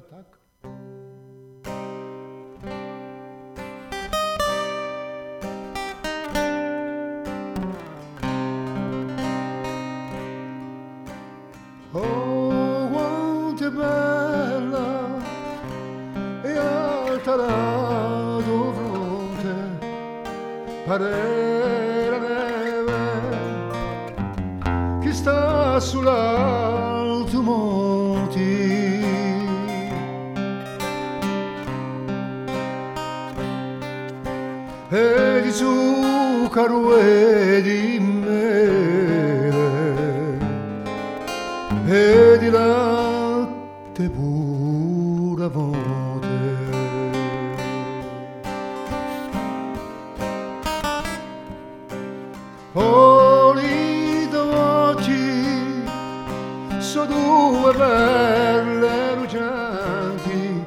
Так. Oh, quanto è bella e alta la tua fronte, pare la neve che sta sull'alto monti. E di zucchero e di mele e di latte pura voce. Oli d'occhi so due belle lucenti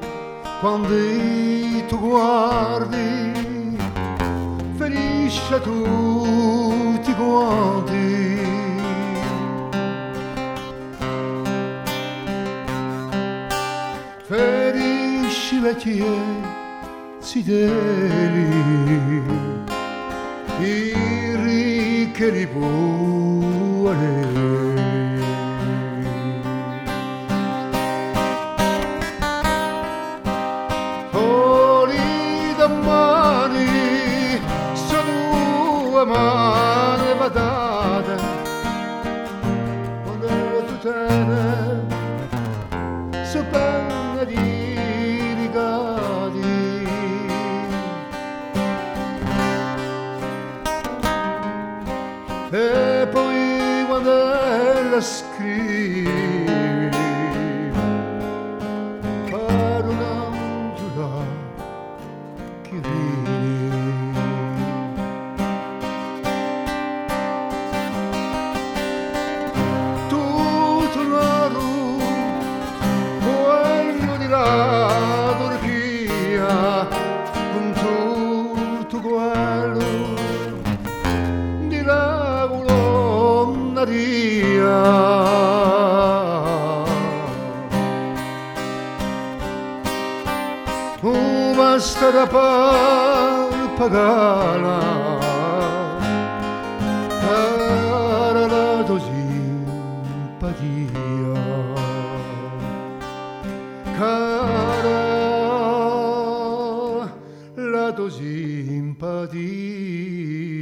quando tu guardi chakou ti gwante Feri shivetie sideli Iri keribu alei sono due mani patate quando tu te so penne di ricadi e poi quando la scrivi per un'angela che ridi sarà pagana cara la tua simpatia cara la tua simpatia impadì